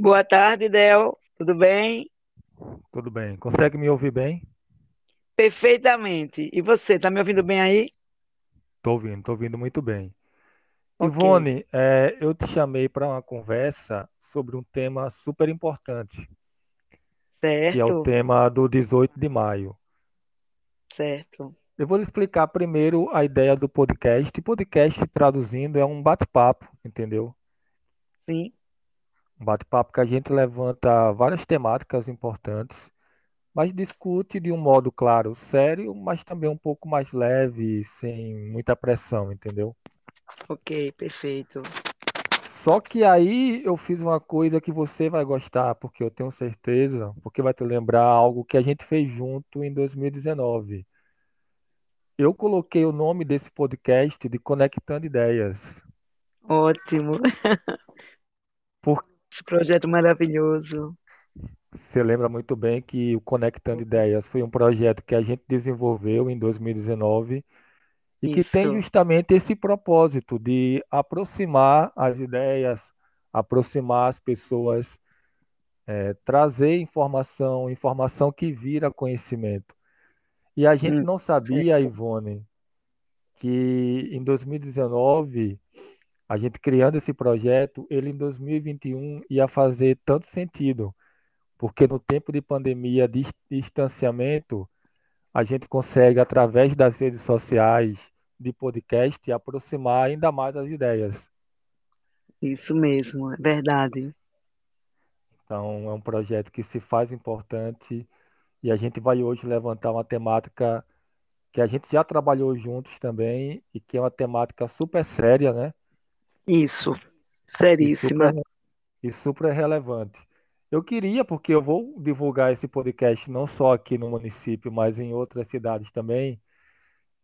Boa tarde, Del. Tudo bem? Tudo bem. Consegue me ouvir bem? Perfeitamente. E você, tá me ouvindo bem aí? Tô ouvindo, tô ouvindo muito bem. Ok, Ivone, é, eu te chamei para uma conversa sobre um tema super importante, que é o certo, tema do 18 de maio. certo. Eu vou lhe explicar primeiro a ideia do podcast. Podcast, traduzindo, é um bate-papo, entendeu? Sim, Um bate-papo que a gente levanta várias temáticas importantes, mas discute de um modo, claro, sério, mas também um pouco mais leve, sem muita pressão, entendeu? ok, perfeito. Só que aí eu fiz uma coisa que você vai gostar, porque eu tenho certeza, porque vai te lembrar algo que a gente fez junto em 2019. Eu coloquei o nome desse podcast de Conectando Ideias. Ótimo. Esse projeto maravilhoso. você lembra muito bem que o Conectando Ideias foi um projeto que a gente desenvolveu em 2019 e que tem Isso. justamente esse propósito de aproximar as ideias, aproximar as pessoas trazer informação, informação que vira conhecimento. E a gente Hum, não sabia. Ivone, que em 2019, a gente criando esse projeto, ele em 2021 ia fazer tanto sentido, porque no tempo de pandemia, de distanciamento, a gente consegue, através das redes sociais, de podcast, aproximar ainda mais as ideias. Isso mesmo, é verdade. Então, é um projeto que se faz importante e a gente vai hoje levantar uma temática que a gente já trabalhou juntos também e que é uma temática super séria, né? Isso. Seríssima. e super relevante. Eu queria, porque eu vou divulgar esse podcast não só aqui no município, mas em outras cidades também,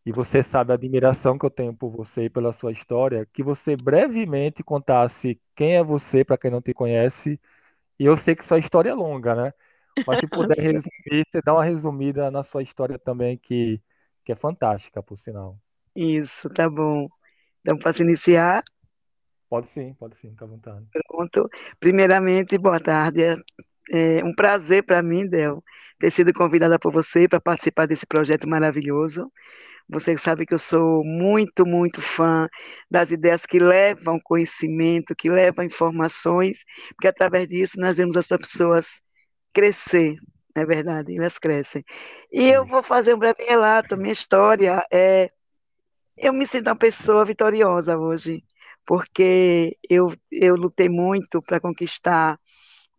e você sabe a admiração que eu tenho por você e pela sua história, que você brevemente contasse quem é você, para quem não te conhece, e eu sei que sua história é longa, né? Mas se puder resumir, você dá uma resumida na sua história também, que, que é fantástica, por sinal. Isso, tá bom. Então, posso iniciar? Pode sim, pode sim, fica à vontade. Pronto. Primeiramente, boa tarde. É é um prazer para mim, Del, ter sido convidada por você para participar desse projeto maravilhoso. Você sabe que eu sou muito, muito fã das ideias que levam conhecimento, que levam informações, porque através disso nós vemos as pessoas crescer, não é verdade? Elas crescem. E eu vou fazer um breve relato. Minha história é. Eu me sinto uma pessoa vitoriosa hoje, porque eu, eu lutei muito para conquistar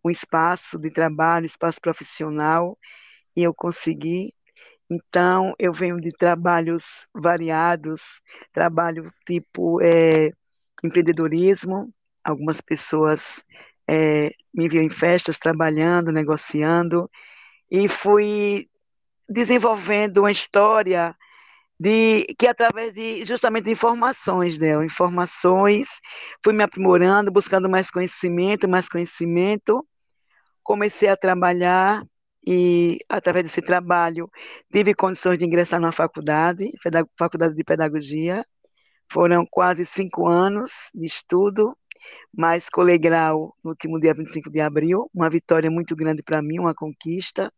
um espaço de trabalho, espaço profissional, e eu consegui. Então, eu venho de trabalhos variados, trabalho tipo é, empreendedorismo. Algumas pessoas é, me viam em festas trabalhando, negociando, e fui desenvolvendo uma história de que através de justamente de informações, né? Informações, fui me aprimorando, buscando mais conhecimento, mais conhecimento, comecei a trabalhar e, através desse trabalho, tive condições de ingressar na faculdade, faculdade de pedagogia. Foram quase cinco anos de estudo, mas colei grau no último dia 25 de abril, uma vitória muito grande para mim, uma conquista.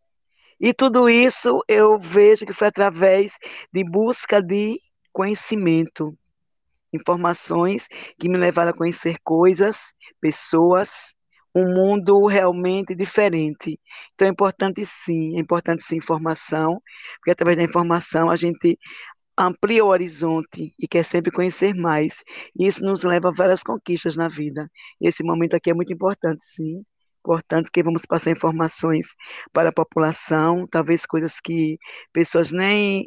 E tudo isso eu vejo que foi através de busca de conhecimento, informações que me levaram a conhecer coisas, pessoas, um mundo realmente diferente. Então é importante sim, é importante sim informação, porque através da informação a gente amplia o horizonte e quer sempre conhecer mais. E isso nos leva a várias conquistas na vida. E esse momento aqui é muito importante, sim. Importante que vamos passar informações para a população, talvez coisas que pessoas nem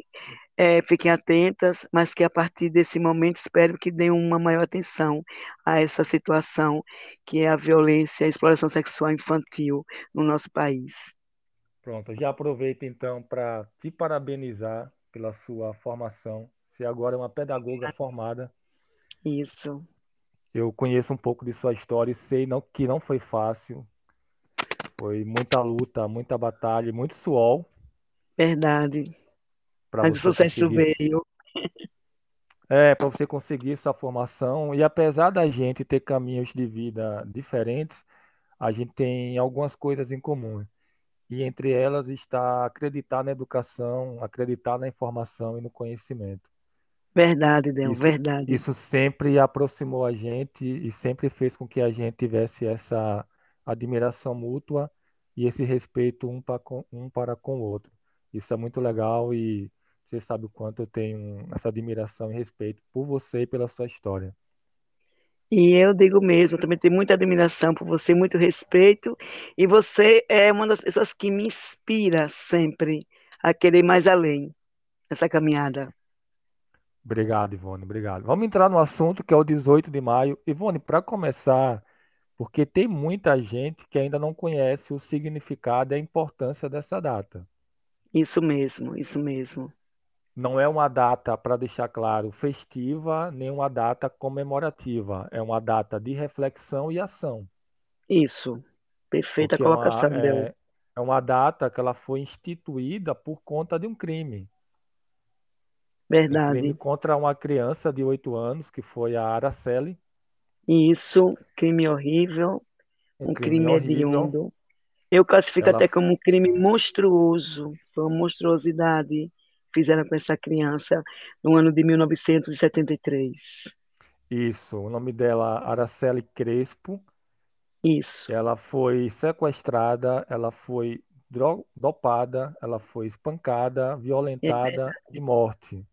é, fiquem atentas, mas que a partir desse momento espero que deem uma maior atenção a essa situação que é a violência, a exploração sexual infantil no nosso país. Pronto, já aproveito então para te parabenizar pela sua formação. Você agora é uma pedagoga formada. Isso, Eu conheço um pouco de sua história e sei não, que não foi fácil. Foi muita luta, muita batalha, muito suor verdade. Mas o sucesso conseguir, veio. é, para você conseguir sua formação. E apesar da gente ter caminhos de vida diferentes, a gente tem algumas coisas em comum. E entre elas está acreditar na educação, acreditar na informação e no conhecimento. Verdade, Del, verdade. isso sempre aproximou a gente e sempre fez com que a gente tivesse essa admiração mútua e esse respeito um para com, um para com o outro. Isso é muito legal e você sabe o quanto eu tenho essa admiração e respeito por você e pela sua história. E eu digo mesmo, também tenho muita admiração por você, muito respeito, e você é uma das pessoas que me inspira sempre a querer mais além nessa caminhada. Obrigado, Ivone, obrigado. Vamos entrar no assunto que é o 18 de maio. Ivone, para começar, porque tem muita gente que ainda não conhece o significado e a importância dessa data. Isso mesmo, isso mesmo. Não é uma data, para deixar claro, festiva, nem uma data comemorativa. É uma data de reflexão e ação. Isso. Perfeita Porque é uma, colocação, é, é uma data que ela foi instituída por conta de um crime. Um crime Verdade. contra uma criança de 8 anos, que foi a Araceli. Isso, crime horrível, Um um crime crime hediondo. Eu classifico Ela até como um crime monstruoso, foi uma monstruosidade que fizeram com essa criança no ano de 1973. Isso, o nome dela, Araceli Crespo. Isso, Ela foi sequestrada, ela foi dopada, ela foi espancada, é violentada e morte.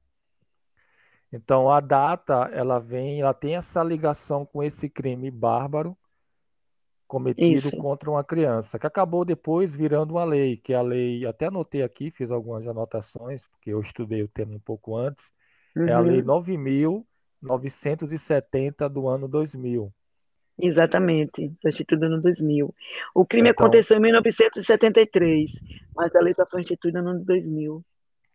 Então, a data, ela vem, ela tem essa ligação com esse crime bárbaro cometido isso. contra uma criança, que acabou depois virando uma lei, que é a lei, até anotei aqui, fiz algumas anotações, porque eu estudei o tema um pouco antes, é a Lei Uhum, 9.970 do ano 2000. exatamente, foi instituída no 2000. O crime Então, aconteceu em 1973, mas a lei só foi instituída no ano 2000.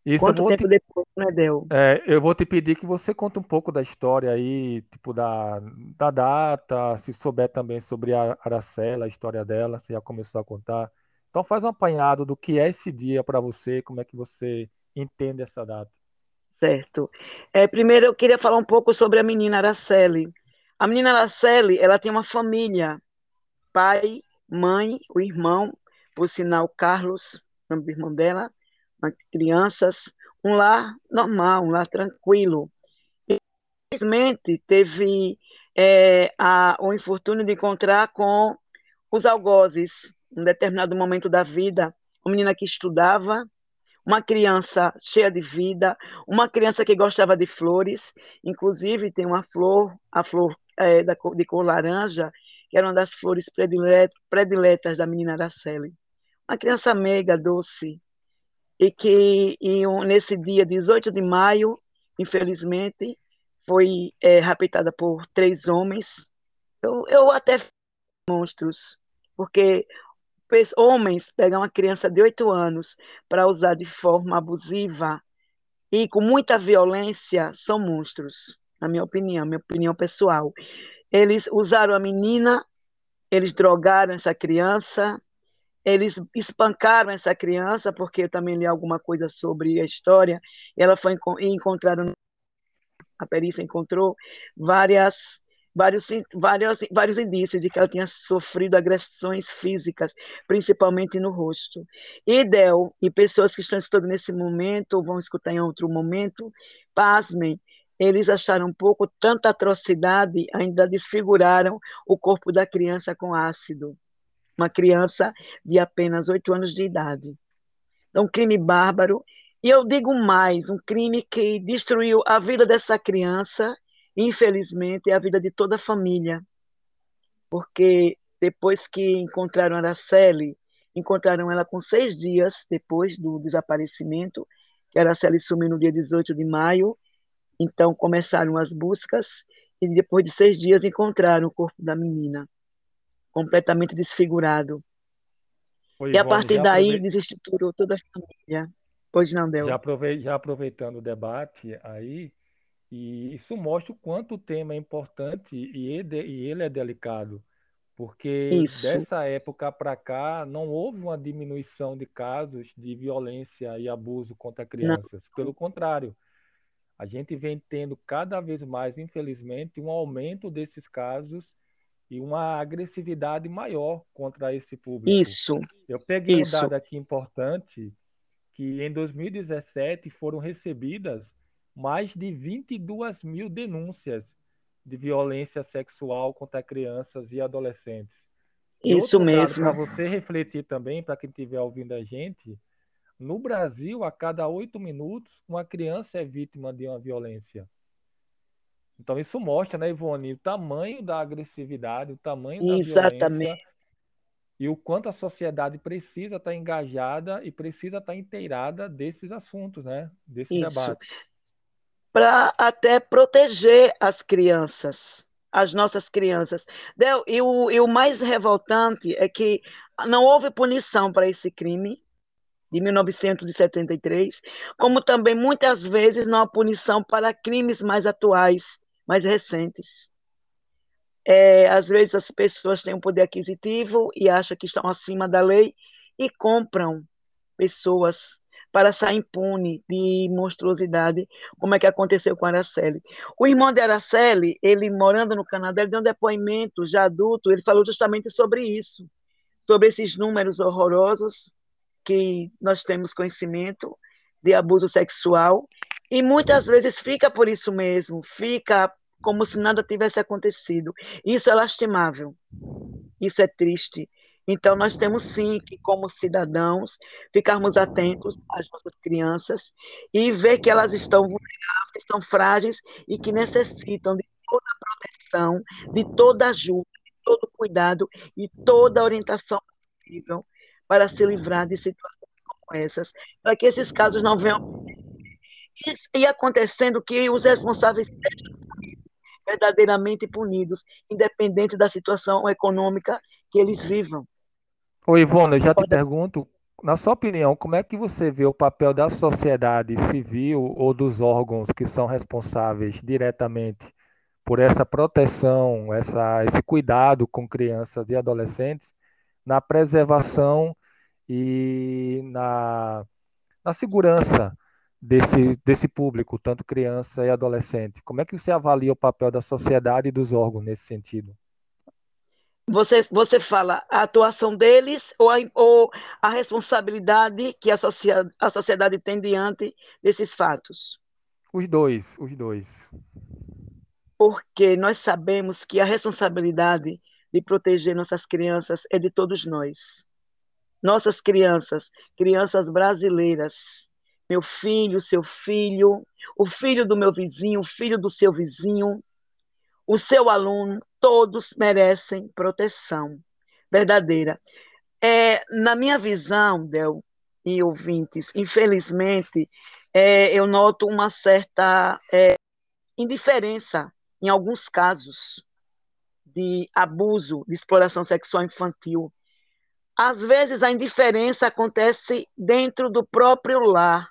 Isso Quanto vou tempo te, depois, né, Del? é, eu vou te pedir que você conte um pouco da história aí, tipo da, da data, se souber também sobre a Aracela, a história dela, você já começou a contar. Então faz um apanhado do que é esse dia para você, como é que você entende essa data. Certo. É, primeiro eu queria falar um pouco sobre a menina Araceli. A menina Araceli, ela tem uma família, pai, mãe, o irmão, por sinal Carlos, nome do irmão dela, crianças, um lar normal, um lar tranquilo. Infelizmente, teve é, a- o infortúnio de encontrar com os algozes, um determinado momento da vida, uma menina que estudava, uma criança cheia de vida, uma criança que gostava de flores, inclusive tem uma flor, a flor é, da de cor laranja, que era uma das flores predile- prediletas da menina Araceli. Uma criança meiga, doce, e que e um- nesse dia 18 de maio, infelizmente, foi é, raptada por três homens. Eu, eu até monstros, porque homens pegam uma criança de oito anos para usar de forma abusiva e com muita violência são monstros, na minha opinião, minha opinião pessoal. Eles usaram a menina, eles drogaram essa criança, eles espancaram essa criança, porque eu também li alguma coisa sobre a história, ela foi enco- e encontraram, a perícia encontrou várias vários, vários, vários indícios de que ela tinha sofrido agressões físicas, principalmente no rosto. E Del, e pessoas que estão estudando nesse momento, ou vão escutar em outro momento, pasmem, eles acharam pouco tanta atrocidade, ainda desfiguraram o corpo da criança com ácido. Uma criança de apenas oito anos de idade. Então, um crime bárbaro. E eu digo mais, um crime que destruiu a vida dessa criança, infelizmente, e a vida de toda a família. Porque depois que encontraram Araceli, encontraram ela com seis dias depois do desaparecimento, que Araceli sumiu no dia 18 de maio, então começaram as buscas, e depois de seis dias encontraram o corpo da menina, completamente desfigurado. E a partir daí aprove- desestruturou toda a família. Pois não, Del? já aprove- já aproveitando o debate aí, e isso mostra o quanto o tema é importante e ele, é delicado, porque Isso. dessa época para cá não houve uma diminuição de casos de violência e abuso contra Não. crianças. Pelo contrário, a gente vem tendo cada vez mais, infelizmente, um aumento desses casos e uma agressividade maior contra esse público. Isso. Eu peguei isso. um dado aqui importante que em 2017 foram recebidas mais de 22 mil denúncias de violência sexual contra crianças e adolescentes. Isso mesmo. Para você refletir também, para quem estiver ouvindo a gente, no Brasil, a cada oito minutos, uma criança é vítima de uma violência. Então, isso mostra, né, Ivone, o tamanho da agressividade, o tamanho da Exatamente. violência e o quanto a sociedade precisa estar engajada e precisa estar inteirada desses assuntos, né, desse isso. debate para até proteger as crianças, as nossas crianças. E o, e o mais revoltante é que não houve punição para esse crime de 1973, como também muitas vezes não há punição para crimes mais atuais, mais recentes. É, às vezes as pessoas têm um poder aquisitivo e acham que estão acima da lei e compram pessoas para sair impune de monstruosidade, como é que aconteceu com Araceli. O irmão de Araceli, ele morando no Canadá, ele deu um depoimento já adulto, ele falou justamente sobre isso, sobre esses números horrorosos que nós temos conhecimento de abuso sexual, e muitas vezes fica por isso mesmo, fica como se nada tivesse acontecido. Isso é lastimável, isso é triste. Então, nós temos sim que, como cidadãos, ficarmos atentos às nossas crianças e ver que elas estão vulneráveis, estão frágeis e que necessitam de toda a proteção, de toda ajuda, de todo cuidado e toda orientação possível para se livrar de situações como essas, para que esses casos não venham e acontecendo que os responsáveis sejam verdadeiramente punidos, independente da situação econômica que eles vivam. Ô Ivone, eu já te pergunto, na sua opinião, como é que você vê o papel da sociedade civil ou dos órgãos que são responsáveis diretamente por essa proteção, essa, esse cuidado com crianças e adolescentes na preservação e na, na segurança desse, desse público, tanto criança e adolescente? Como é que você avalia o papel da sociedade e dos órgãos nesse sentido? Você, você fala a atuação deles ou a, ou a responsabilidade que a, socia, a sociedade tem diante desses fatos? Os dois, os dois. Porque nós sabemos que a responsabilidade de proteger nossas crianças é de todos nós. Nossas crianças, crianças brasileiras, meu filho, seu filho, o filho do meu vizinho, o filho do seu vizinho, o seu aluno, todos merecem proteção verdadeira. É, na minha visão, Del e ouvintes, infelizmente, é, eu noto uma certa é, indiferença em alguns casos de abuso, de exploração sexual infantil. Às vezes a indiferença acontece dentro do próprio lar.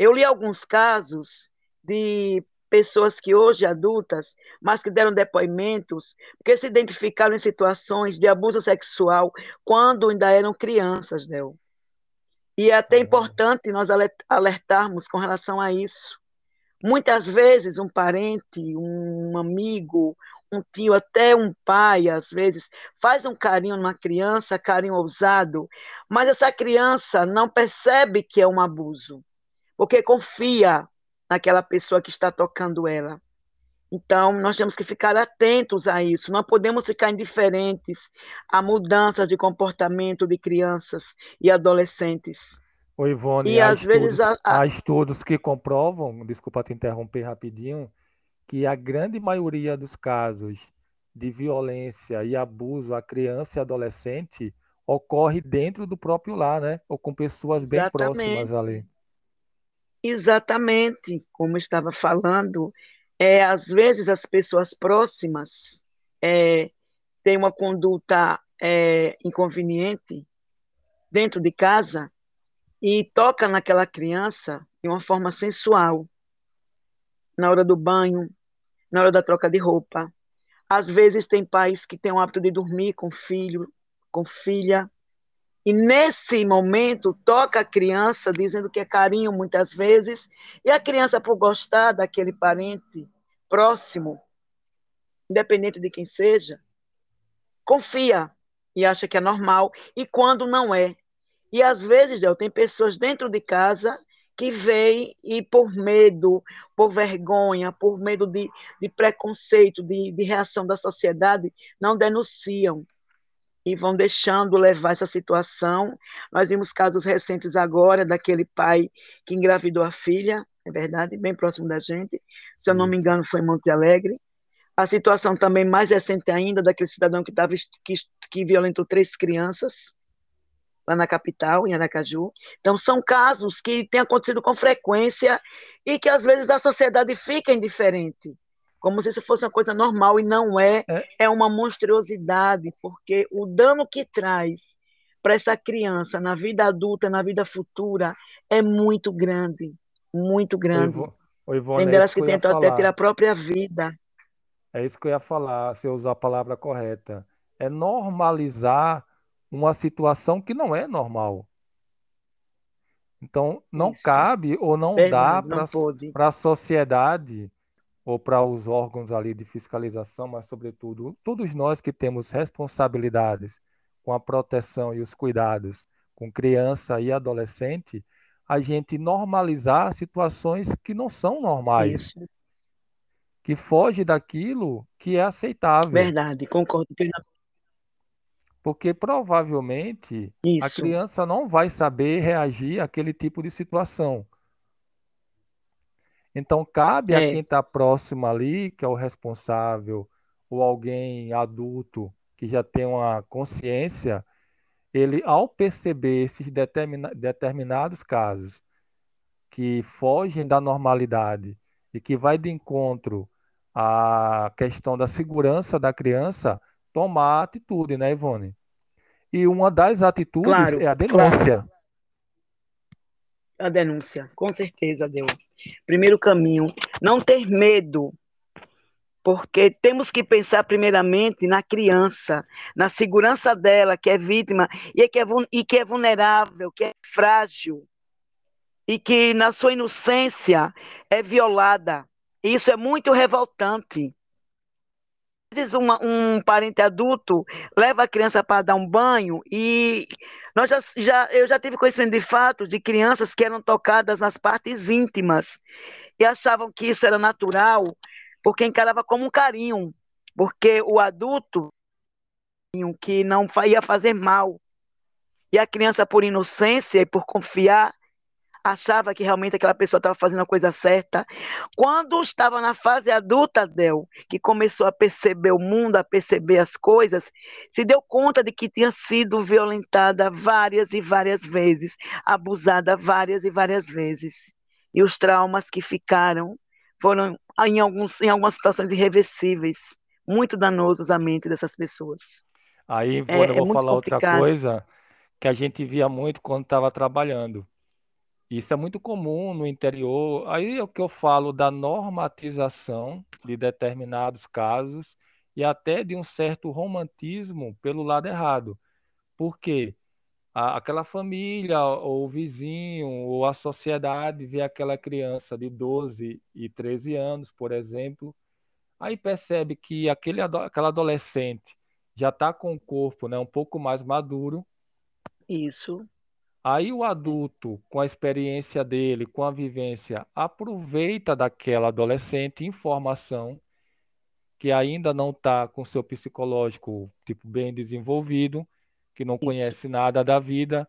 Eu li alguns casos de pessoas que hoje adultas, mas que deram depoimentos, porque se identificaram em situações de abuso sexual quando ainda eram crianças, Del. E é até uhum. importante nós alertarmos com relação a isso. Muitas vezes um parente, um amigo, um tio, até um pai, às vezes, faz um carinho numa criança, carinho ousado, mas essa criança não percebe que é um abuso, porque confia naquela pessoa que está tocando ela. Então, nós temos que ficar atentos a isso. Não podemos ficar indiferentes a mudanças de comportamento de crianças e adolescentes. O Ivone, e há, às estudos, vezes a, a... há estudos que comprovam, desculpa te interromper rapidinho, que a grande maioria dos casos de violência e abuso a criança e adolescente ocorre dentro do próprio lar, né? Ou com pessoas bem Exatamente. próximas ali. Exatamente, como estava falando, é, às vezes as pessoas próximas é, têm uma conduta é, inconveniente dentro de casa e toca naquela criança de uma forma sensual, na hora do banho, na hora da troca de roupa. Às vezes tem pais que têm o hábito de dormir com filho, com filha, e nesse momento toca a criança, dizendo que é carinho muitas vezes, e a criança, por gostar daquele parente próximo, independente de quem seja, confia e acha que é normal, e quando não é. E às vezes, Del, tem pessoas dentro de casa que vêm e por medo, por vergonha, por medo de, de preconceito, de, de reação da sociedade, não denunciam e vão deixando levar essa situação. Nós vimos casos recentes agora daquele pai que engravidou a filha, é verdade, bem próximo da gente, se eu não me engano foi em Monte Alegre. A situação também mais recente ainda daquele cidadão que, tava, que, que violentou três crianças lá na capital, em Aracaju. Então, são casos que têm acontecido com frequência e que às vezes a sociedade fica indiferente como se isso fosse uma coisa normal e não é, é, é uma monstruosidade, porque o dano que traz para essa criança na vida adulta, na vida futura, é muito grande, muito grande. Oi, Ivone, Tem é delas que, que tentam até ter a própria vida. É isso que eu ia falar, se eu usar a palavra correta. É normalizar uma situação que não é normal. Então, não isso. cabe ou não Verdade, dá para a sociedade ou para os órgãos ali de fiscalização, mas sobretudo todos nós que temos responsabilidades com a proteção e os cuidados com criança e adolescente, a gente normalizar situações que não são normais. Isso. Que foge daquilo que é aceitável. Verdade, concordo plenamente. Porque provavelmente Isso. a criança não vai saber reagir àquele tipo de situação. Então, cabe a é. quem está próximo ali, que é o responsável, ou alguém adulto que já tem uma consciência, ele, ao perceber esses determina, determinados casos que fogem da normalidade e que vai de encontro à questão da segurança da criança, tomar atitude, né, Ivone? E uma das atitudes claro, é a denúncia. A denúncia, com certeza, Deus. Primeiro caminho, não ter medo, porque temos que pensar primeiramente na criança, na segurança dela, que é vítima e que é, e que é vulnerável, que é frágil, e que na sua inocência é violada. Isso é muito revoltante vezes uma, um parente adulto leva a criança para dar um banho e nós já, já, eu já tive conhecimento de fatos de crianças que eram tocadas nas partes íntimas e achavam que isso era natural porque encarava como um carinho, porque o adulto que não ia fazer mal. E a criança por inocência e por confiar achava que realmente aquela pessoa estava fazendo a coisa certa. Quando estava na fase adulta, Del, que começou a perceber o mundo, a perceber as coisas, se deu conta de que tinha sido violentada várias e várias vezes, abusada várias e várias vezes. E os traumas que ficaram foram, em, alguns, em algumas situações, irreversíveis, muito danosos à mente dessas pessoas. Aí, é, eu vou é falar outra coisa que a gente via muito quando estava trabalhando isso é muito comum no interior. Aí é o que eu falo da normatização de determinados casos e até de um certo romantismo pelo lado errado. Por quê? A- Aquela família, ou o vizinho, ou a sociedade vê aquela criança de 12 e 13 anos, por exemplo, aí percebe que aquele, aquela adolescente já está com o corpo, né, um pouco mais maduro, Isso. Aí o adulto, com a experiência dele, com a vivência, aproveita daquela adolescente informação que ainda não está com seu psicológico tipo bem desenvolvido, que não conhece nada da vida,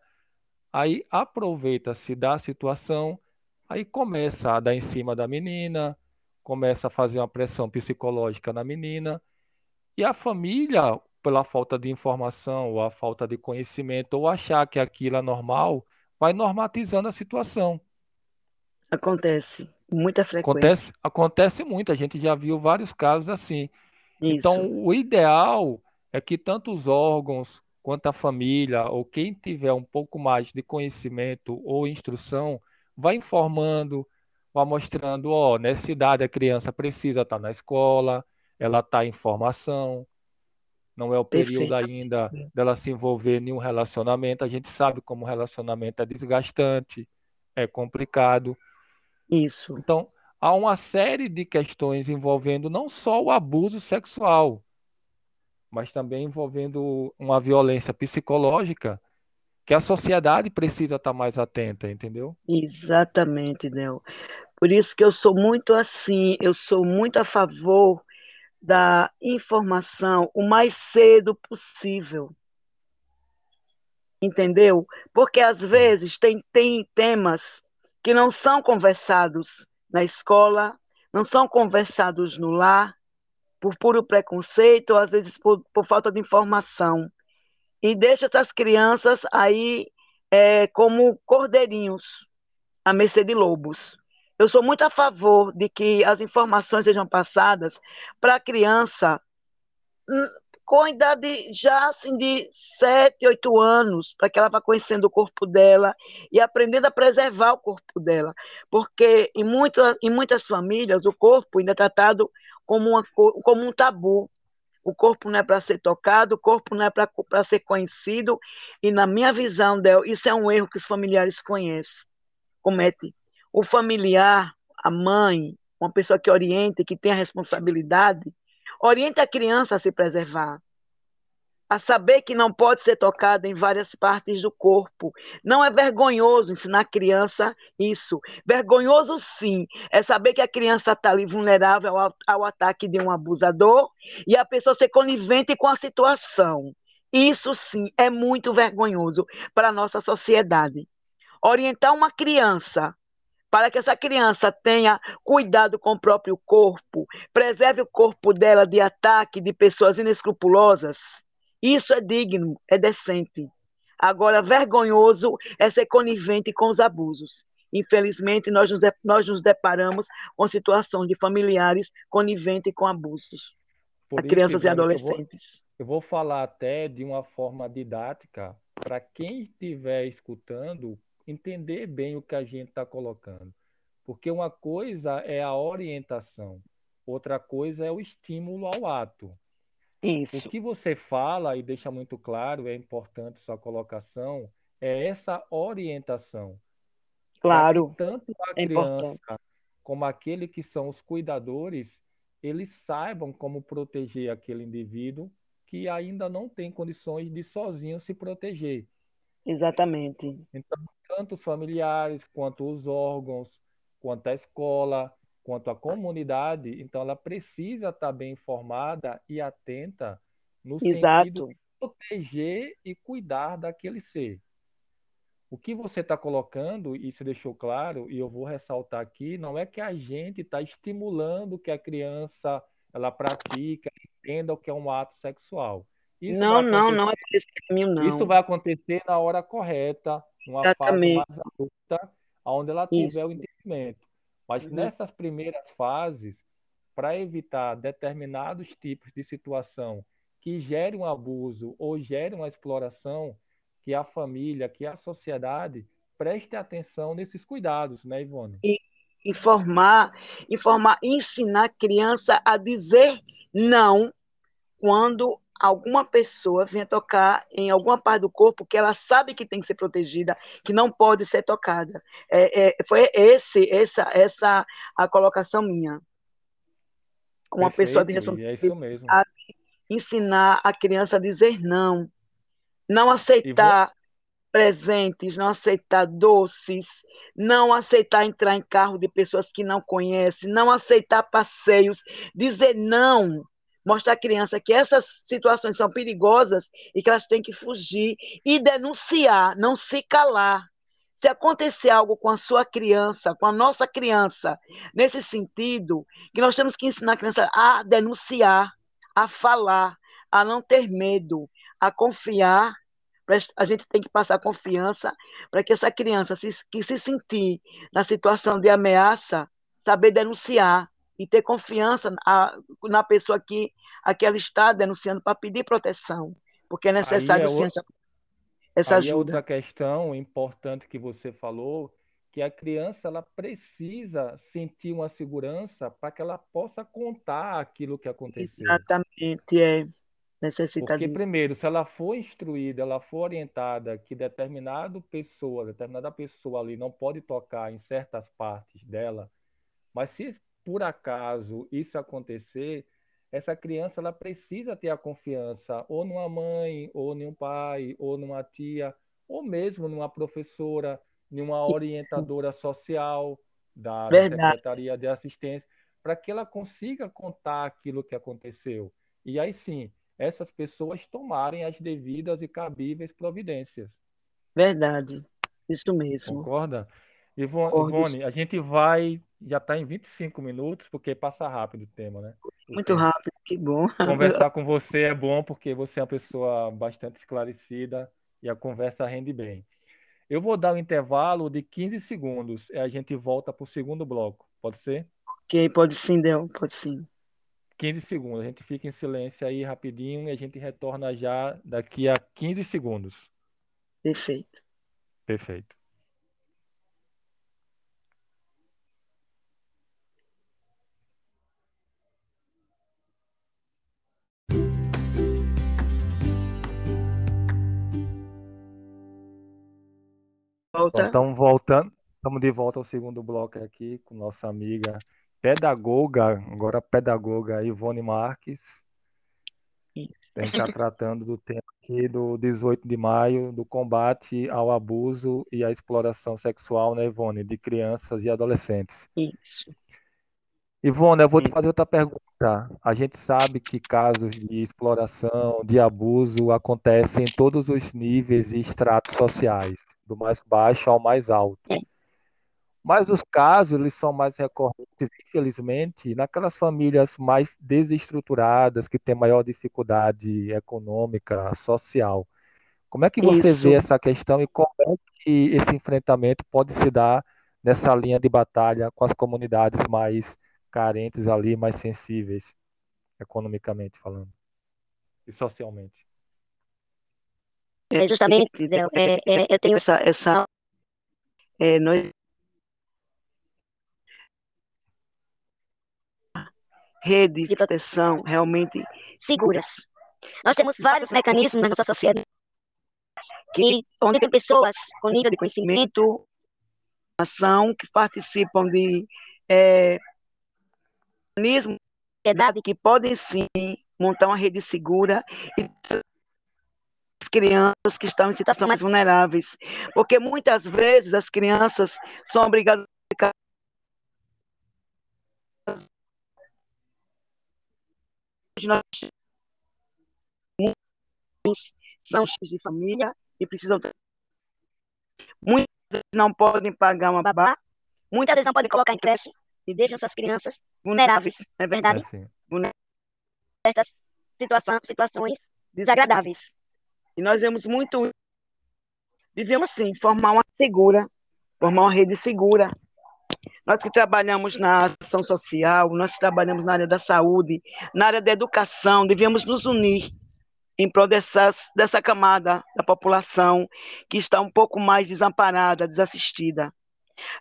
aí aproveita-se da situação, aí começa a dar em cima da menina, começa a fazer uma pressão psicológica na menina, e a família pela falta de informação ou a falta de conhecimento ou achar que aquilo é normal, vai normatizando a situação. Acontece, muita frequência. Acontece, acontece muito, a gente já viu vários casos assim. Então, Isso. Então, o ideal é que tanto os órgãos quanto a família ou quem tiver um pouco mais de conhecimento ou instrução, vá informando, vá mostrando, ó, nessa idade a criança precisa estar na escola, ela está em formação, não é o período ainda dela se envolver em um relacionamento. A gente sabe como o relacionamento é desgastante, é complicado. Isso. Então, há uma série de questões envolvendo não só o abuso sexual, mas também envolvendo uma violência psicológica que a sociedade precisa estar mais atenta, entendeu? Exatamente, Nel. Por isso que eu sou muito assim, eu sou muito a favor da informação o mais cedo possível. Entendeu? Porque às vezes tem, tem temas que não são conversados na escola, não são conversados no lar, por puro preconceito, ou às vezes por, por falta de informação. E deixa essas crianças aí é, como cordeirinhos, à mercê de lobos. Eu sou muito a favor de que as informações sejam passadas para a criança hum, com idade já assim de 7, 8 anos, para que ela vá conhecendo o corpo dela e aprendendo a preservar o corpo dela. Porque em, muito, em muitas famílias o corpo ainda é tratado como, uma, como um tabu. O corpo não é para ser tocado, o corpo não é para ser conhecido, e na minha visão, Del, isso é um erro que os familiares conhecem, cometem o familiar, a mãe, uma pessoa que oriente, que tem a responsabilidade, orienta a criança a se preservar, a saber que não pode ser tocada em várias partes do corpo. Não é vergonhoso ensinar a criança isso. Vergonhoso, sim, é saber que a criança está ali vulnerável ao, ao ataque de um abusador e a pessoa ser conivente com a situação. Isso, sim, é muito vergonhoso para a nossa sociedade. Orientar uma criança para que essa criança tenha cuidado com o próprio corpo, preserve o corpo dela de ataque de pessoas inescrupulosas. Isso é digno, é decente. Agora, vergonhoso é ser conivente com os abusos. Infelizmente, nós nos, nós nos deparamos com situações de familiares coniventes com abusos Por a crianças e adolescentes. Eu vou, eu vou falar até de uma forma didática para quem estiver escutando entender bem o que a gente está colocando. Porque uma coisa é a orientação, outra coisa é o estímulo ao ato. Isso. O que você fala e deixa muito claro, é importante sua colocação, é essa orientação. Claro. Tanto a é criança importante. como aquele que são os cuidadores, eles saibam como proteger aquele indivíduo que ainda não tem condições de sozinho se proteger. Exatamente. Então, tanto os familiares, quanto os órgãos, quanto a escola, quanto a comunidade, então ela precisa estar bem informada e atenta no Exato. sentido de proteger e cuidar daquele ser. O que você está colocando, e se deixou claro, e eu vou ressaltar aqui, não é que a gente está estimulando que a criança ela pratica, entenda o que é um ato sexual. Isso não, não, não é por esse caminho, não. Isso vai acontecer na hora correta, numa Exatamente. fase mais adulta, onde ela tiver Isso. o entendimento. Mas uhum. nessas primeiras fases, para evitar determinados tipos de situação que gerem um abuso ou gerem uma exploração, que a família, que a sociedade preste atenção nesses cuidados, né, Ivone? E informar, informar, ensinar a criança a dizer não quando alguma pessoa venha tocar em alguma parte do corpo que ela sabe que tem que ser protegida, que não pode ser tocada. É, é, foi esse, essa, essa a colocação minha. Uma Perfeito, pessoa de responsabilidade é ensinar a criança a dizer não, não aceitar presentes, não aceitar doces, não aceitar entrar em carro de pessoas que não conhecem, não aceitar passeios, dizer não mostrar à criança que essas situações são perigosas e que elas têm que fugir e denunciar, não se calar. Se acontecer algo com a sua criança, com a nossa criança, nesse sentido, que nós temos que ensinar a criança a denunciar, a falar, a não ter medo, a confiar. A gente tem que passar confiança para que essa criança que se sentir na situação de ameaça, saber denunciar, e ter confiança na, na pessoa que, a que ela está denunciando para pedir proteção, porque é necessário é sim essa, essa é ajuda. É outra questão importante que você falou, que a criança ela precisa sentir uma segurança para que ela possa contar aquilo que aconteceu. Exatamente, é. Necessita Porque, disso. primeiro, se ela for instruída, ela for orientada que determinada pessoa, determinada pessoa ali não pode tocar em certas partes dela, mas se por acaso isso acontecer, essa criança ela precisa ter a confiança ou numa mãe, ou num pai, ou numa tia, ou mesmo numa professora, numa orientadora social da, da Secretaria de Assistência, para que ela consiga contar aquilo que aconteceu. E aí sim, essas pessoas tomarem as devidas e cabíveis providências. Verdade, isso mesmo. Concorda? Ivone, Ivone a gente vai, já está em 25 minutos, porque passa rápido o tema, né? Muito rápido, que bom. Conversar com você é bom, porque você é uma pessoa bastante esclarecida e a conversa rende bem. Eu vou dar um intervalo de 15 segundos e a gente volta para o segundo bloco. Pode ser? Ok, pode sim, Del, pode sim. 15 segundos. A gente fica em silêncio aí rapidinho e a gente retorna já daqui a 15 segundos. Perfeito. Perfeito. Volta. Então, voltando, estamos de volta ao segundo bloco aqui com nossa amiga pedagoga, agora pedagoga Ivone Marques. A gente está tratando do tema aqui do 18 de maio, do combate ao abuso e à exploração sexual, né, Ivone, de crianças e adolescentes. Isso. Ivone, eu vou te fazer outra pergunta. A gente sabe que casos de exploração, de abuso acontecem em todos os níveis e estratos sociais, do mais baixo ao mais alto. Mas os casos eles são mais recorrentes, infelizmente, naquelas famílias mais desestruturadas, que têm maior dificuldade econômica, social. Como é que você Isso. vê essa questão e como é que esse enfrentamento pode se dar nessa linha de batalha com as comunidades mais carentes ali, mais sensíveis, economicamente falando e socialmente? É, justamente, é, é, eu tenho essa, essa é, nós redes de proteção realmente seguras. Nós temos vários mecanismos na nossa sociedade que, onde tem pessoas com nível de conhecimento, ação, que participam de é, mecanismos que podem sim montar uma rede segura e crianças que estão em situações mais vulneráveis, porque muitas vezes as crianças são obrigadas a ficar nós são chefes de família e precisam muitas vezes não podem pagar uma babá, muitas vezes não podem colocar em creche e deixam suas crianças vulneráveis, não é verdade? É Certas situações, situações desagradáveis. E nós vemos muito devemos sim formar uma segura, formar uma rede segura nós que trabalhamos na ação social, nós que trabalhamos na área da saúde, na área da educação, devíamos nos unir em prol dessas, dessa camada da população que está um pouco mais desamparada, desassistida.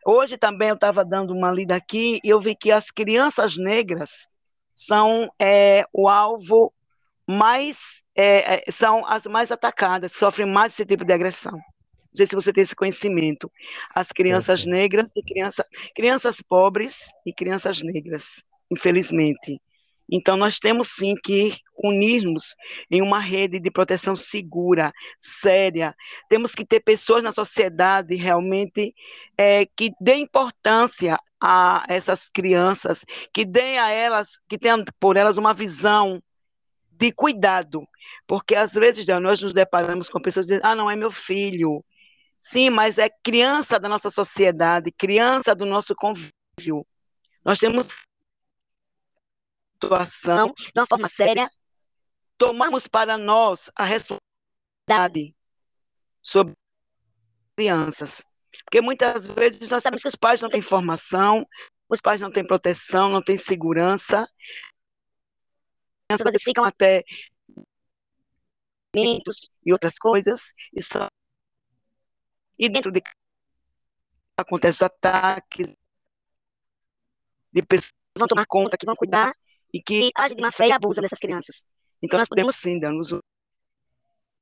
Hoje também eu estava dando uma lida aqui e eu vi que as crianças negras são é, o alvo mais, é, é são as mais atacadas, sofrem mais esse tipo de agressão. Não sei se você tem esse conhecimento. As crianças negras e criança, crianças pobres e crianças negras, infelizmente. Então, nós temos sim que unirmos em uma rede de proteção segura, séria. Temos que ter pessoas na sociedade realmente é, que dê importância a essas crianças, que deem a elas, que tenham por elas uma visão de cuidado. Porque às vezes nós nos deparamos com pessoas dizendo: ah, não é meu filho, Sim, mas é criança da nossa sociedade, criança do nosso convívio. Nós temos situação de uma forma séria, tomamos para nós a responsabilidade sobre crianças. Porque muitas vezes nós sabemos que os pais não têm formação, os pais não têm proteção, não têm segurança. As crianças ficam até e outras coisas, e só e dentro de acontecem os ataques de pessoas que vão tomar conta, que vão cuidar e que agem de má fé e abusam dessas crianças. Então nós podemos sim darmos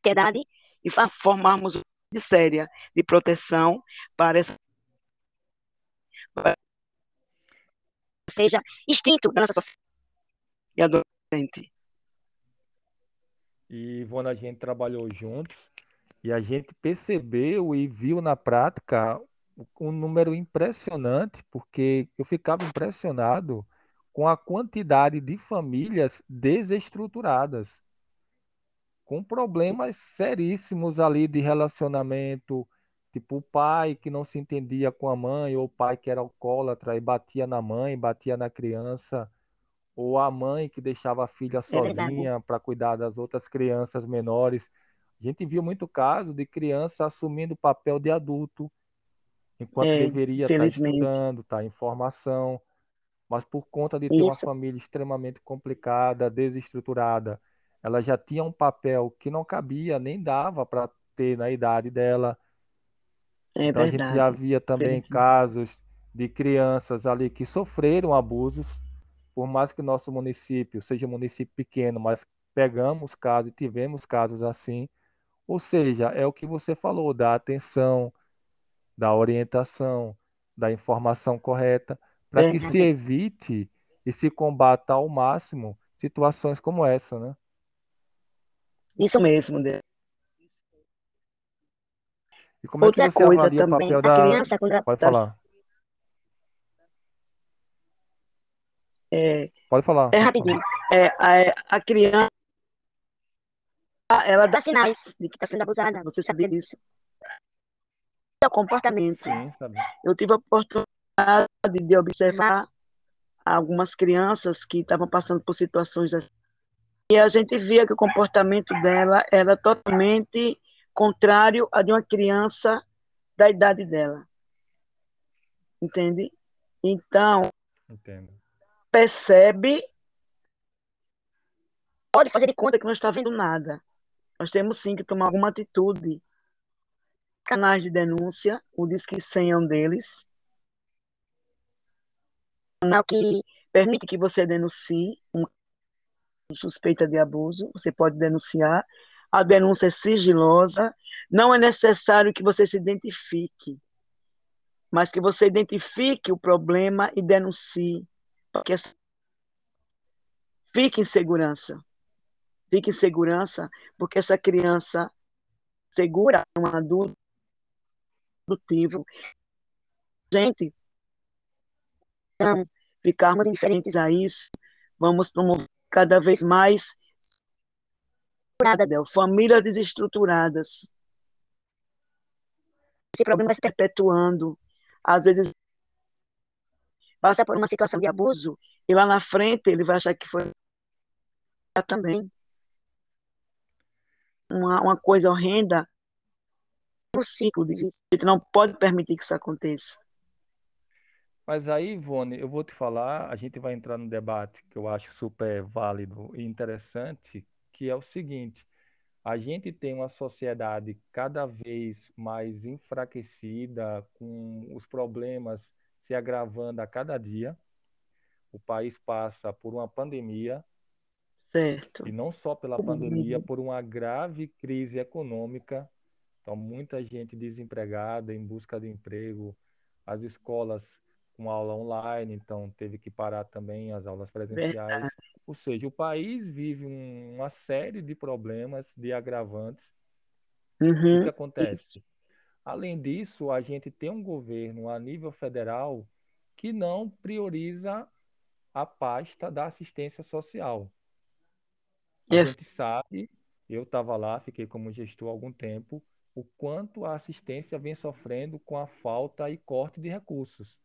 sociedade e formarmos uma de séria de proteção para essa seja extinto da nossa sociedade. Gente. E Ivone, a gente trabalhou juntos e a gente percebeu e viu na prática um número impressionante, porque eu ficava impressionado com a quantidade de famílias desestruturadas, com problemas seríssimos ali de relacionamento, tipo o pai que não se entendia com a mãe, ou o pai que era alcoólatra e batia na mãe, batia na criança, ou a mãe que deixava a filha É sozinha para cuidar das outras crianças menores. A gente viu muito caso de criança assumindo o papel de adulto, enquanto É, deveria estar infelizmente. estudando, estar em formação, mas por conta de ter uma Isso. família extremamente complicada, desestruturada, ela já tinha um papel que não cabia, nem dava para ter na idade dela. É Então a gente já verdade. via também Infelizmente. casos de crianças ali que sofreram abusos, por mais que nosso município seja um município pequeno, mas pegamos casos e tivemos casos assim. Ou seja, é o que você falou, da atenção, da orientação, da informação correta, para que se evite e se combata ao máximo situações como essa, né? Isso mesmo, Deus. E como é que Outra você coisa avalia o também, papel a da... criança, quando Pode falar, É, pode falar. É rapidinho. é, a, a criança, ela dá Dá sinais de que está sendo abusada. Você sabia disso? É o comportamento. Sim, sabe? Eu tive a oportunidade de observar algumas crianças que estavam passando por situações assim. E a gente via que o comportamento dela era totalmente contrário a de uma criança da idade dela. Entende? Então, Entendo. percebe Pode fazer de conta que não está vendo nada. Nós temos sim que tomar alguma atitude. Canais de denúncia, o Disque 100 é um deles, canal que permite que você denuncie uma suspeita de abuso, você pode denunciar. A denúncia é sigilosa, não é necessário que você se identifique, mas que você identifique o problema e denuncie, porque essa- fique em segurança. Fique em segurança, porque essa criança segura um adulto produtivo. Gente, ficarmos indiferentes a isso, vamos promover cada vez mais famílias desestruturadas, esse problema se perpetuando. Às vezes passar por uma situação de abuso. e lá na frente ele vai achar que foi também uma, uma coisa horrenda, um ciclo de vício. A gente não pode permitir que isso aconteça. Mas aí, Ivone, eu vou te falar, a gente vai entrar no debate que eu acho super válido e interessante, que é o seguinte: a gente tem uma sociedade cada vez mais enfraquecida, com os problemas se agravando a cada dia. O país passa por uma pandemia, Certo. e não só pela pandemia, por uma grave crise econômica. Então, muita gente desempregada, em busca de emprego, as escolas com aula online, então teve que parar também as aulas presenciais. Ou seja, o país vive um- uma série de problemas, de agravantes. O Uhum. que acontece? Além disso, a gente tem um governo a nível federal que não prioriza a pasta da assistência social. A gente sabe, eu estava lá, fiquei como gestor há algum tempo, o quanto a assistência vem sofrendo com a falta e corte de recursos.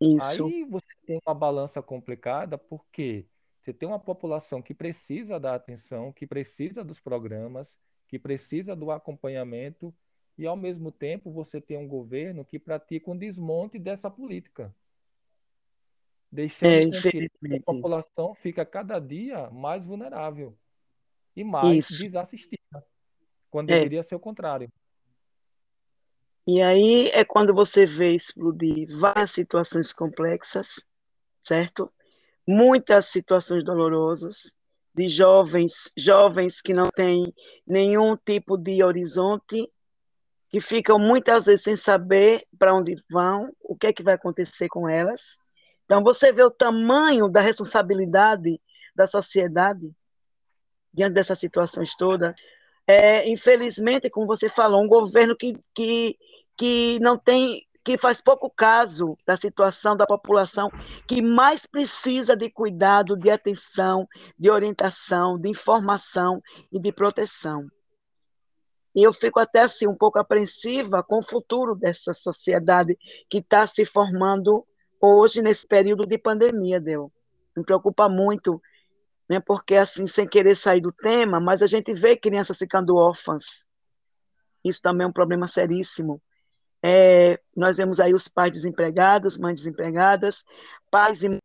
Isso. Aí você tem uma balança complicada, porque você tem uma população que precisa da atenção, que precisa dos programas, que precisa do acompanhamento, e ao mesmo tempo você tem um governo que pratica um desmonte dessa política, deixando É, que a população fica cada dia mais vulnerável e mais Isso. desassistida, quando É. deveria ser o contrário. E aí é quando você vê explodir várias situações complexas, certo? Muitas situações dolorosas de jovens, jovens que não têm nenhum tipo de horizonte, que ficam muitas vezes sem saber para onde vão, o que é que vai acontecer com elas. Então você vê o tamanho da responsabilidade da sociedade diante dessas situações todas. É, infelizmente, como você falou, um governo que, que, que não tem que faz pouco caso da situação da população que mais precisa de cuidado, de atenção, de orientação, de informação e de proteção. E eu fico até assim um pouco apreensiva com o futuro dessa sociedade que está se formando hoje nesse período de pandemia, deu. Me preocupa muito, né? Porque assim, sem querer sair do tema, mas a gente vê crianças ficando órfãs. Isso também é um problema seríssimo. É, nós vemos aí os pais desempregados, mães desempregadas, pais e mães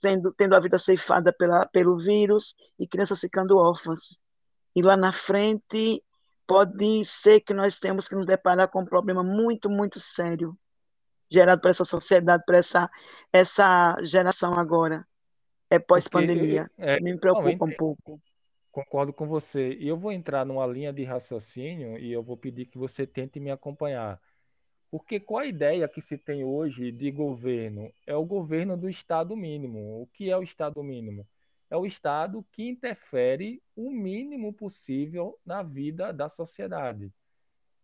sendo, tendo a vida ceifada pela, pelo vírus e crianças ficando órfãs. E lá na frente pode ser que nós temos que nos deparar com um problema muito, muito sério, gerado por essa sociedade, por essa, essa geração agora, é pós-pandemia. É, me preocupa um pouco. Concordo com você. E eu vou entrar numa linha de raciocínio e eu vou pedir que você tente me acompanhar. Porque qual a ideia que se tem hoje de governo? É o governo do Estado mínimo. O que é o Estado mínimo? É o Estado que interfere o mínimo possível na vida da sociedade.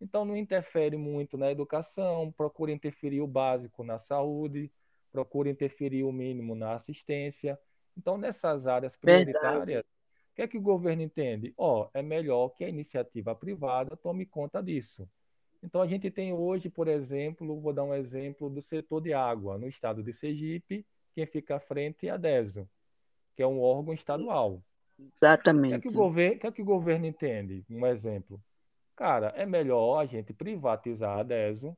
Então, não interfere muito na educação, procura interferir o básico na saúde, procura interferir o mínimo na assistência. Então, nessas áreas prioritárias, Verdade. o que é que o governo entende? Ó, oh, é melhor que a iniciativa privada tome conta disso. Então, a gente tem hoje, por exemplo, vou dar um exemplo do setor de água. No estado de Sergipe, quem fica à frente é a DESO, que é um órgão estadual. Exatamente. O que é que o governo, que é que o governo entende? Um exemplo. Cara, é melhor a gente privatizar a DESO,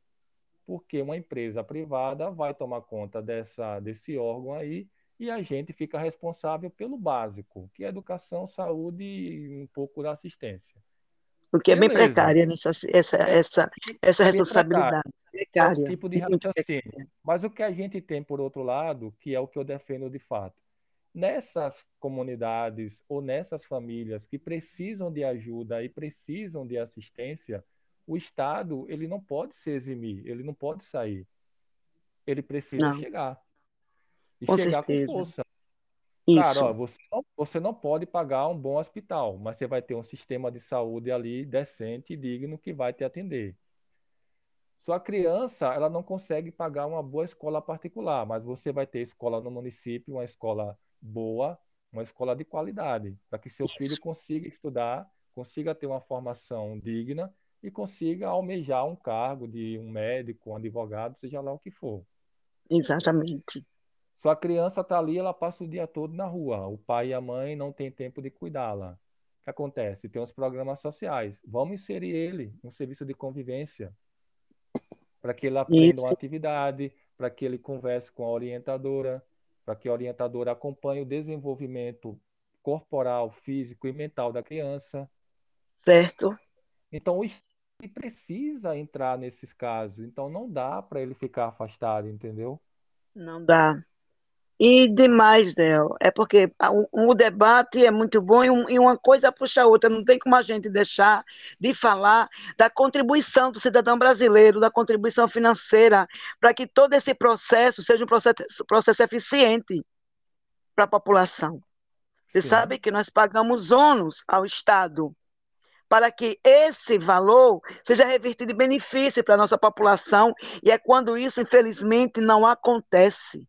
porque uma empresa privada vai tomar conta dessa, desse órgão aí e a gente fica responsável pelo básico, que é educação, saúde e um pouco da assistência. Porque Beleza. é bem precária essa, essa, é, essa, essa é responsabilidade. Precária. É um tipo de raciocínio. Mas o que a gente tem, por outro lado, que é o que eu defendo de fato, nessas comunidades ou nessas famílias que precisam de ajuda e precisam de assistência, o Estado ele não pode se eximir, ele não pode sair. Ele precisa não. chegar. E com chegar certeza. com força. Cara, ó, você, não, você não pode pagar um bom hospital, mas você vai ter um sistema de saúde ali decente e digno que vai te atender. Sua criança, ela não consegue pagar uma boa escola particular, mas você vai ter escola no município, uma escola boa, uma escola de qualidade, para que seu filho consiga estudar, consiga ter uma formação digna e consiga almejar um cargo de um médico, um advogado, seja lá o que for. Exatamente. Sua criança está ali, ela passa o dia todo na rua. O pai e a mãe não têm tempo de cuidá-la. O que acontece? Tem os programas sociais. Vamos inserir ele no serviço de convivência para que ele aprenda Isso. uma atividade, para que ele converse com a orientadora, para que a orientadora acompanhe o desenvolvimento corporal, físico e mental da criança. Certo. Então, ele precisa entrar nesses casos. Então, não dá para ele ficar afastado, entendeu? Não dá. E demais, Del, é porque o, o, debate é muito bom e, um, e, uma coisa puxa a outra. Não tem como a gente deixar de falar da contribuição do cidadão brasileiro, da contribuição financeira, para que todo esse processo seja um processo, processo eficiente para a população. Você Sim. sabe que nós pagamos ônus ao Estado para que esse valor seja revertido em benefício para a nossa população, e é quando isso, infelizmente, não acontece.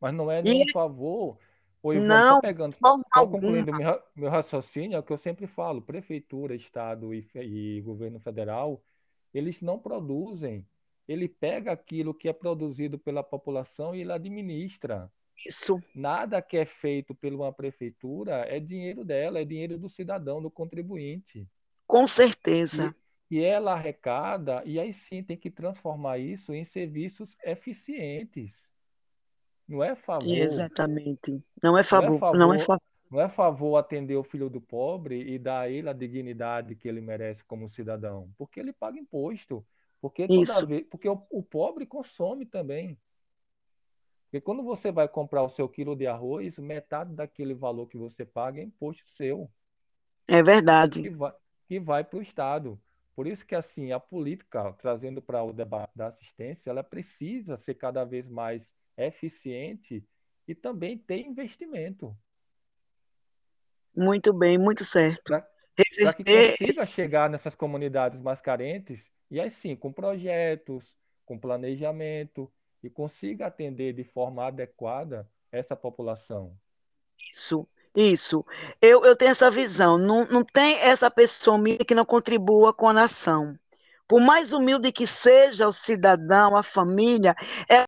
Mas não é nenhum e... favor. Ivan, não, só pegando, só concluindo meu, meu raciocínio, é o que eu sempre falo: prefeitura, Estado e, e governo federal, eles não produzem. Ele pega aquilo que é produzido pela população e ele administra. Isso. Nada que é feito por uma prefeitura é dinheiro dela, é dinheiro do cidadão, do contribuinte. Com certeza. E, e ela arrecada, e aí sim tem que transformar isso em serviços eficientes. Não é favor. Exatamente. Não é favor. Não é favor, não é favor. Não é favor atender o filho do pobre e dar a ele a dignidade que ele merece como cidadão, porque ele paga imposto, porque vez, porque o, o pobre consome também. Porque quando você vai comprar o seu quilo de arroz, metade daquele valor que você paga é imposto seu. É verdade. Que vai, que vai para o Estado. Por isso que assim a política, trazendo para o debate da assistência, ela precisa ser cada vez mais eficiente e também ter investimento. Muito bem, muito certo. Para que consiga chegar nessas comunidades mais carentes, e assim, com projetos, com planejamento, e consiga atender de forma adequada essa população. isso, isso. Eu, eu tenho essa visão. Não, não tem essa pessoa humilde que não contribua com a nação. Por mais humilde que seja o cidadão, a família, é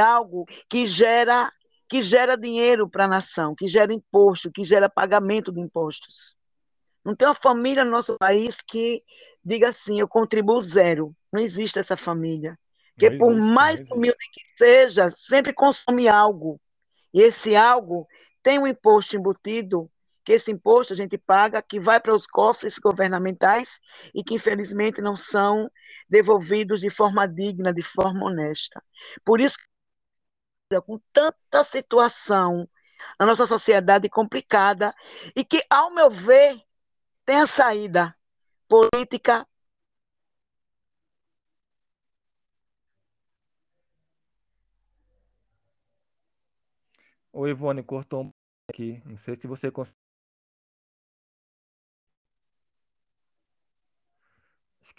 algo que gera que gera dinheiro para a nação, que gera imposto, que gera pagamento de impostos. Não tem uma família no nosso país que diga assim, eu contribuo zero. Não existe essa família. Porque por mais humilde que seja, sempre consome algo. E esse algo tem um imposto embutido, que esse imposto a gente paga, que vai para os cofres governamentais e que infelizmente não são devolvidos de forma digna, de forma honesta. Por isso, com tanta situação na nossa sociedade complicada e que, ao meu ver, tem a saída política. Ô Ivone, cortou um aqui. Não sei se você consegue.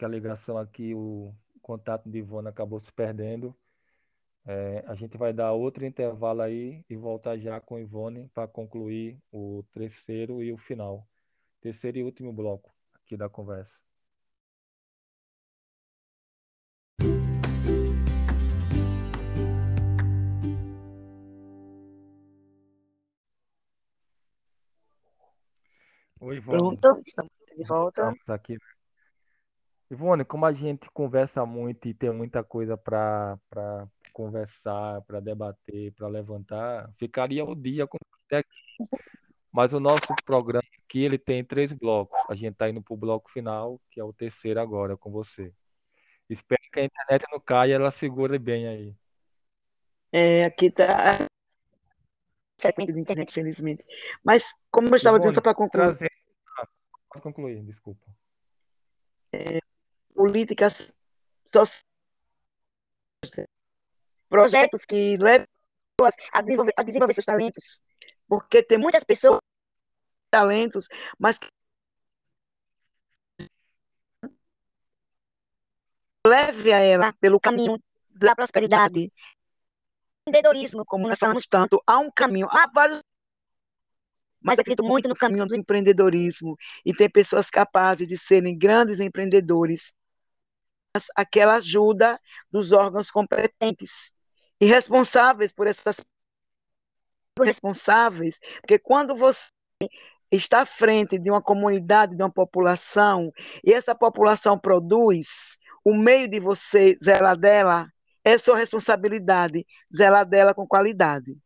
Que a ligação aqui, o contato de Ivone acabou se perdendo. É, a gente vai dar outro intervalo aí e voltar já com Ivone para concluir o terceiro e o final. Terceiro e último bloco aqui da conversa. Oi, Ivone. Pronto, estamos de volta. Estamos aqui. Ivone, como a gente conversa muito e tem muita coisa para conversar, para debater, para levantar, ficaria o dia com você aqui. Mas o nosso programa aqui, ele tem três blocos. A gente está indo para o bloco final, que é o terceiro agora, com você. Espero que a internet não caia, ela segure bem aí. É, aqui está sequência de internet, felizmente. Mas, como eu estava dizendo, Ivone, só para concluir, trazendo. Ah, pode concluir, desculpa. Políticas sociais, projetos que pessoas a desenvolver, a desenvolver seus talentos, porque tem muitas pessoas com talentos, mas leve a ela pelo caminho da prosperidade, empreendedorismo, como nós falamos tanto, há um caminho, há vários mas acredito muito no caminho do empreendedorismo. E tem pessoas capazes de serem grandes empreendedores. Aquela ajuda dos órgãos competentes e responsáveis por essas responsáveis, porque quando você está à frente de uma comunidade, de uma população, e essa população produz, o meio de você zelar dela é sua responsabilidade, zelar dela com qualidade.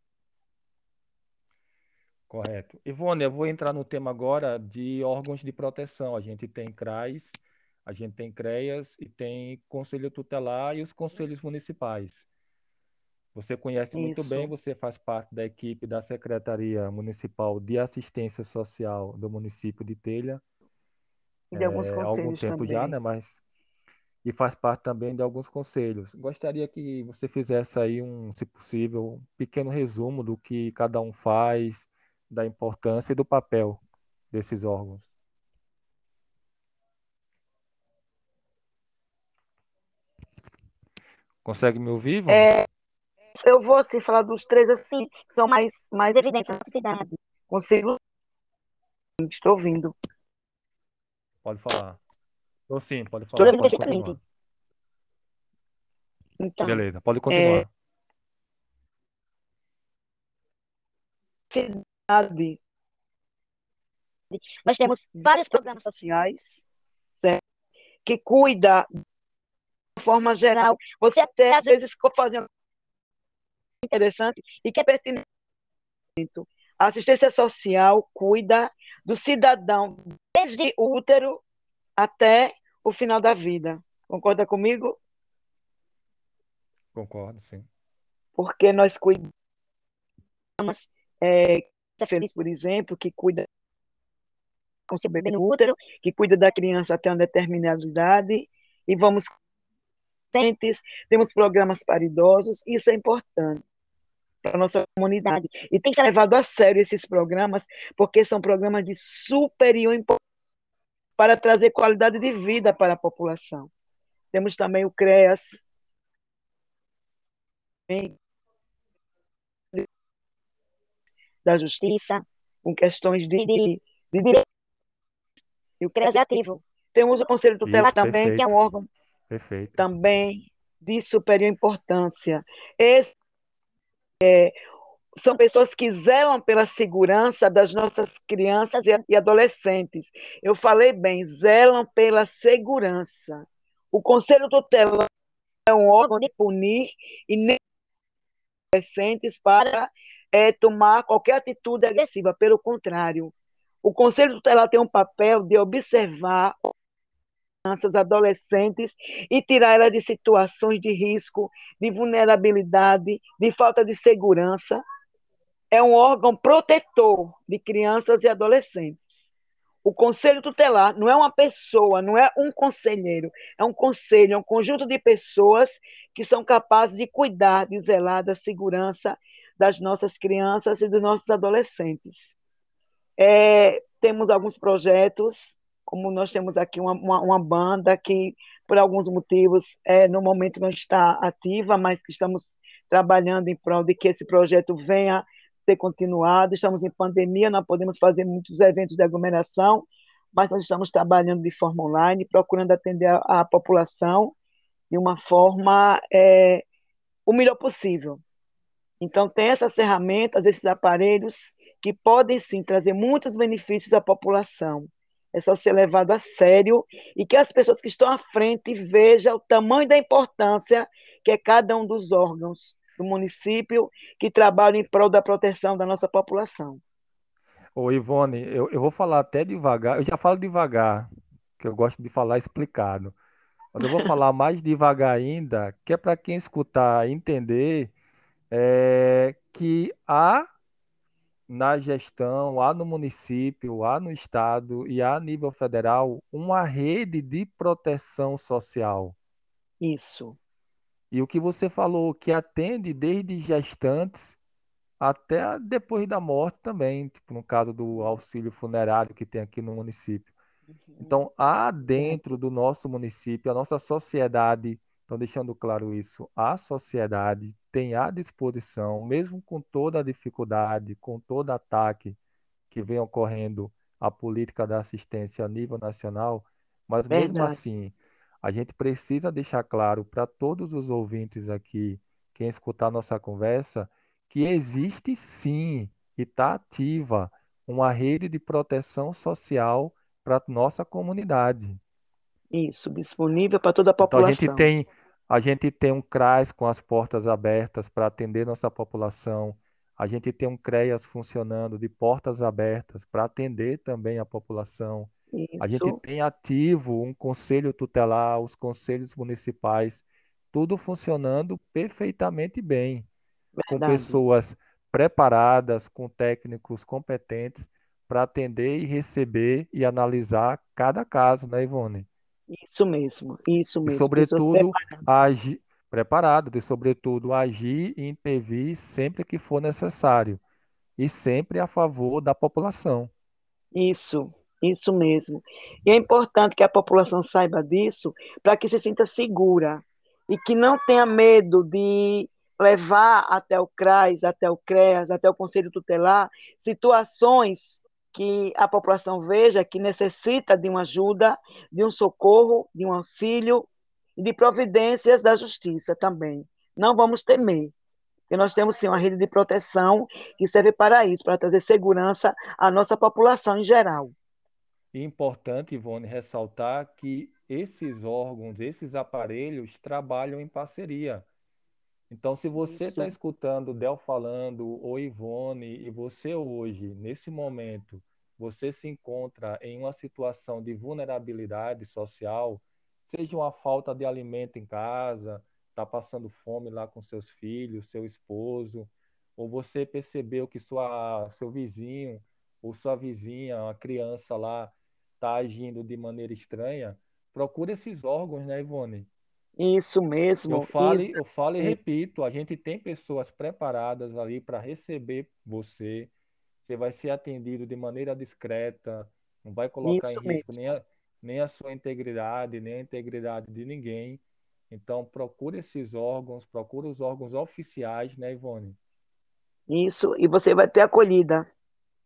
Correto. Ivone, eu vou entrar no tema agora de órgãos de proteção. A gente tem CRAs, a gente tem CREAS e tem Conselho Tutelar e os conselhos municipais. Você conhece muito bem, Isso. você faz parte da equipe da Secretaria Municipal de Assistência Social do município de Telha, E de alguns é, há algum conselhos tempo já, também. né? Mas e faz parte também de alguns conselhos. Gostaria que você fizesse aí um, se possível, um pequeno resumo do que cada um faz, da importância e do papel desses órgãos. Consegue me ouvir? É, eu vou assim, falar dos três assim, que são mais, mais evidentes na cidade. Consigo. Estou ouvindo. Pode falar. Ou sim, pode Estou falar, ouvindo pode continuar. Então, Beleza, pode continuar. cidade. Nós temos vários programas sociais, certo? Que cuida forma geral. Você até às vezes ficou fazendo interessante e que é pertinente. A assistência social cuida do cidadão desde o útero até o final da vida. Concorda comigo? Concordo, sim. Porque nós cuidamos, é, feliz, por exemplo, que cuida com seu bebê no útero, que cuida da criança até uma determinada idade, e vamos temos programas para idosos, isso é importante. para a nossa comunidade. E tem que ser levado a sério esses programas, porque são programas de superior importância para trazer qualidade de vida para a população. Temos também o CREAS, da Justiça, com questões de, de, de direito. E o CREAS é ativo. Temos o Conselho Tutelar Isso, também, perfeito. que é um órgão perfeito. também de superior importância. Esse, é, são pessoas que zelam pela segurança das nossas crianças e adolescentes. Eu falei bem, zelam pela segurança. O Conselho Tutelar é um órgão de punir e nem adolescentes para é, tomar qualquer atitude agressiva. Pelo contrário, o Conselho Tutelar tem um papel de observar crianças, adolescentes e tirar elas de situações de risco, de vulnerabilidade, de falta de segurança. É um órgão protetor de crianças e adolescentes. O conselho tutelar não é uma pessoa, não é um conselheiro, é um conselho, é um conjunto de pessoas que são capazes de cuidar, de zelar da segurança das nossas crianças e dos nossos adolescentes. É, temos alguns projetos como nós temos aqui uma, uma, uma banda que, por alguns motivos, é, no momento não está ativa, mas que estamos trabalhando em prol de que esse projeto venha ser continuado. Estamos em pandemia, não podemos fazer muitos eventos de aglomeração, mas nós estamos trabalhando de forma online, procurando atender a, a população de uma forma é, o melhor possível. Então, tem essas ferramentas, esses aparelhos que podem sim trazer muitos benefícios à população é só ser levado a sério e que as pessoas que estão à frente vejam o tamanho da importância que é cada um dos órgãos do município que trabalham em prol da proteção da nossa população. Ô Ivone, eu, eu vou falar até devagar, eu já falo devagar, que eu gosto de falar explicado. Mas eu vou falar mais devagar ainda, que é para quem escutar entender é, que há na gestão, há no município, há no estado e a nível federal uma rede de proteção social. Isso. E o que você falou, que atende desde gestantes até depois da morte também, tipo no caso do auxílio funerário que tem aqui no município. Uhum. Então, há dentro do nosso município, a nossa sociedade então, deixando claro isso, a sociedade tem à disposição, mesmo com toda a dificuldade, com todo ataque que vem ocorrendo à política da assistência a nível nacional, mas mesmo Verdade. assim, a gente precisa deixar claro para todos os ouvintes aqui, quem escutar nossa conversa, que existe sim e está ativa uma rede de proteção social para a nossa comunidade. Isso, disponível para toda a população. Então a gente tem, a gente tem um CRAS com as portas abertas para atender nossa população. A gente tem um CREAS funcionando de portas abertas para atender também a população. A gente tem ativo um conselho tutelar, os conselhos municipais, tudo funcionando perfeitamente bem, Verdade. com pessoas preparadas, com técnicos competentes para atender e receber e analisar cada caso, né, Ivone? Isso mesmo, isso mesmo. E, sobretudo, agir preparado, e, sobretudo, agir e intervir sempre que for necessário, e sempre a favor da população. Isso, isso mesmo. E é importante que a população saiba disso para que se sinta segura e que não tenha medo de levar até o CRAS, até o CREAS, até o Conselho Tutelar, situações que a população veja que necessita de uma ajuda, de um socorro, de um auxílio e de providências da justiça também. Não vamos temer, porque nós temos sim uma rede de proteção que serve para isso, para trazer segurança à nossa população em geral. Importante, Ivone, ressaltar que esses órgãos, esses aparelhos trabalham em parceria. Então, se você está escutando Del falando, ou Ivone, e você hoje, nesse momento, você se encontra em uma situação de vulnerabilidade social, seja uma falta de alimento em casa, está passando fome lá com seus filhos, seu esposo, ou você percebeu que sua, seu vizinho ou sua vizinha, uma criança lá, está agindo de maneira estranha, procure esses órgãos, né, Ivone? Isso Eu mesmo, falo, isso eu falo e repito, a gente tem pessoas preparadas ali para receber você. Você vai ser atendido de maneira discreta, não vai colocar em isso risco mesmo, nem a, nem a sua integridade, nem a integridade de ninguém. Então, procure esses órgãos, procure os órgãos oficiais, né, Ivone? isso, e você vai ter acolhida.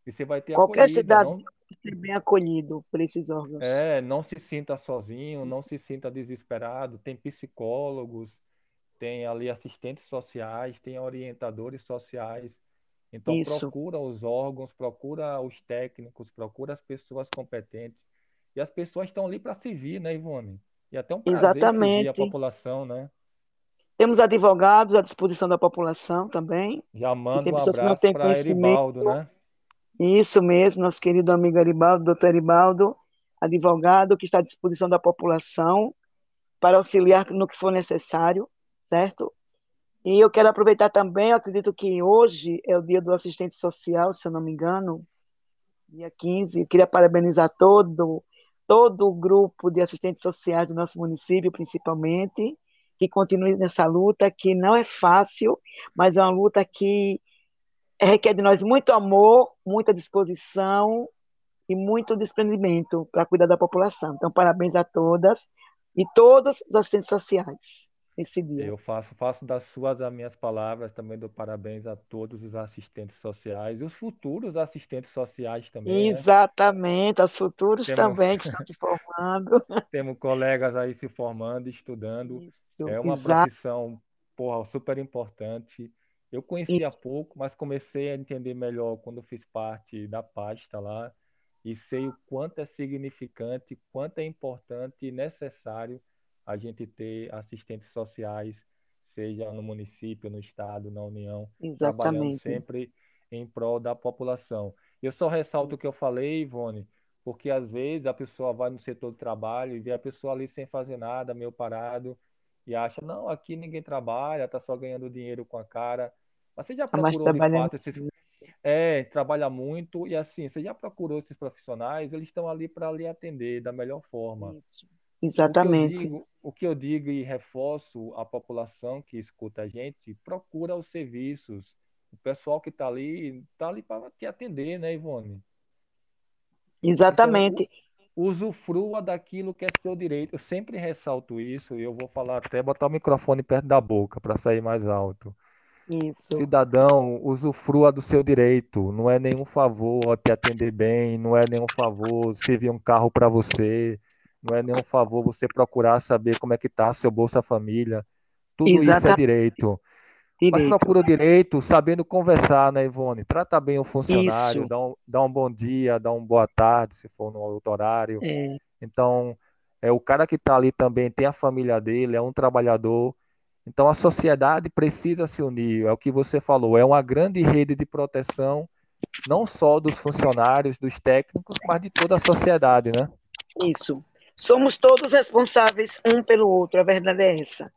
E você vai ter Qualquer acolhida, cidadão não, ser bem acolhido por esses órgãos. é, não se sinta sozinho, não se sinta desesperado. Tem psicólogos, tem ali assistentes sociais, tem orientadores sociais. Então Isso, procura os órgãos, procura os técnicos, procura as pessoas competentes. E as pessoas estão ali para servir, né, Ivone? E é até um prazer servir a exatamente. população, né? Temos advogados à disposição da população também, Já mando tem um abraço para. Eribaldo, né? Isso mesmo, nosso querido amigo Aribaldo, doutor Aribaldo, advogado que está à disposição da população para auxiliar no que for necessário, certo? E eu quero aproveitar também, acredito que hoje é o dia do assistente social, se eu não me engano, dia 15. Eu queria parabenizar todo, todo o grupo de assistentes sociais do nosso município, principalmente, que continue nessa luta, que não é fácil, mas é uma luta que requer de nós muito amor, muita disposição e muito desprendimento para cuidar da população. Então, parabéns a todas e todos os assistentes sociais nesse dia. Eu faço, faço das suas as minhas palavras, também dou parabéns a todos os assistentes sociais e os futuros assistentes sociais também, né? Exatamente, aos futuros Temos, também que estão se formando. temos colegas aí se formando, estudando. Isso, É uma exato, profissão, porra, super importante. Eu conhecia isso, pouco, mas comecei a entender melhor quando fiz parte da pasta lá e sei o quanto é significante, quanto é importante e necessário a gente ter assistentes sociais, seja no município, no estado, na União, trabalhando exatamente. sempre em prol da população. Eu só ressalto o que eu falei, Ivone, porque às vezes a pessoa vai no setor do trabalho e vê a pessoa ali sem fazer nada, meio parado, e acha, não, aqui ninguém trabalha, tá só ganhando dinheiro com a cara. Mas você já mais procurou de fato esses, é, trabalha muito e assim, você já procurou esses profissionais, eles estão ali para lhe atender da melhor forma. Isso, O que exatamente, digo, o que eu digo e reforço à população que escuta a gente, procura os serviços. O pessoal que está ali, está ali para te atender, né, Ivone? Então, exatamente. Usufrua daquilo que é seu direito. Eu sempre ressalto isso e eu vou falar até botar o microfone perto da boca para sair mais alto. Isso, Cidadão, usufrua do seu direito. Não é nenhum favor te atender bem, não é nenhum favor servir um carro para você, não é nenhum favor você procurar saber como é que tá seu Bolsa Família. Tudo isso é exatamente, direito. Mas procura o direito sabendo conversar, né, Ivone? Trata bem o funcionário, dá um, dá um bom dia, dá um boa tarde, se for no outro horário. é, Então, é o cara que está ali também tem a família dele, é um trabalhador. Então, a sociedade precisa se unir. É o que você falou, é uma grande rede de proteção, não só dos funcionários, dos técnicos, mas de toda a sociedade, né? isso. Somos todos responsáveis um pelo outro, a verdade é essa.